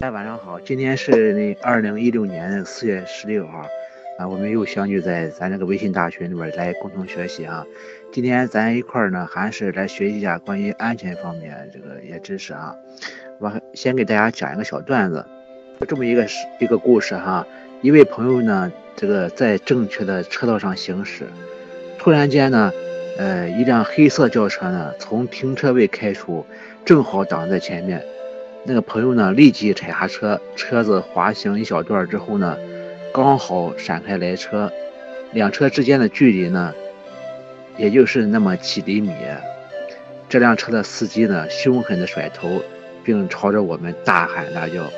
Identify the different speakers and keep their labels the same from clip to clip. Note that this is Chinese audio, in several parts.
Speaker 1: 大家晚上好，今天是那二零一六年四月十六号，啊，我们又相聚在咱这个微信大群里边来共同学习啊。今天咱一块儿呢，还是来学习一下关于安全方面这个一些知识啊。我先给大家讲一个小段子，就这么一个一个故事哈、一位朋友呢这个在正确的车道上行驶，突然间呢，呃，一辆黑色轿车呢从停车位开出，正好挡在前面。那个朋友呢，立即踩刹车，车子滑行一小段之后呢，刚好闪开来车，两车之间的距离呢，也就是那么几厘米。这辆车的司机呢，凶狠地甩头，并朝着我们大喊大叫。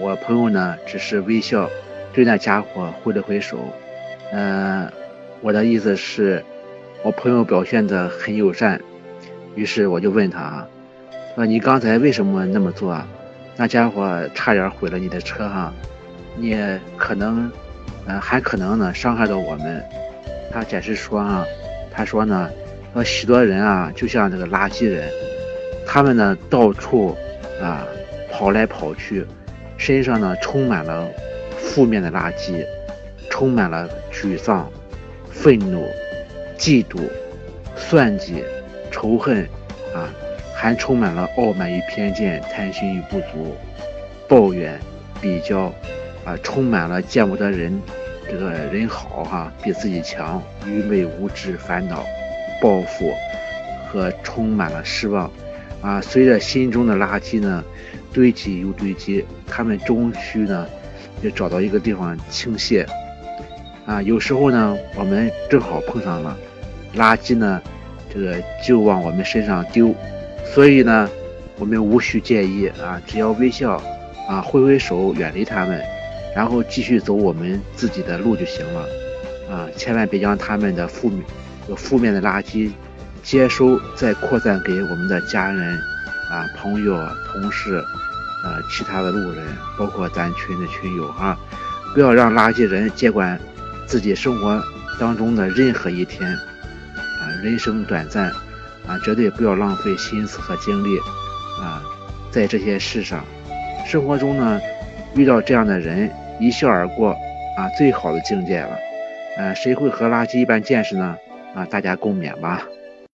Speaker 1: 我朋友呢，只是微笑，对那家伙挥了挥手。嗯，我的意思是，我朋友表现得很友善。于是我就问他。说你刚才为什么那么做？那家伙差点毁了你的车哈，你可能，嗯，还可能呢伤害到我们。他解释说啊，他说呢，说许多人啊就像这个垃圾人，他们呢到处啊跑来跑去，身上呢充满了负面的垃圾，充满了沮丧、愤怒、嫉妒、算计、仇恨啊。还充满了傲慢与偏见、贪心与不足、抱怨、比较，啊，充满了见不得人，这个人好哈，比自己强，愚昧无知、烦恼、报复和充满了失望，啊，随着心中的垃圾呢堆积又堆积，他们终须呢就找到一个地方倾泻，啊，有时候呢我们正好碰上了，垃圾呢这个就往我们身上丢。所以呢，我们无需介意啊，只要微笑，啊，挥挥手远离他们，然后继续走我们自己的路就行了，啊，千万别将他们的负面、负面的垃圾接收再扩散给我们的家人、啊朋友、同事、啊其他的路人，包括咱群的群友啊，不要让垃圾人接管自己生活当中的任何一天，啊，人生短暂。啊，绝对不要浪费心思和精力，啊，在这些事上，生活中呢，遇到这样的人，一笑而过，啊，最好的境界了，呃，谁会和垃圾一般见识呢？啊，大家共勉吧。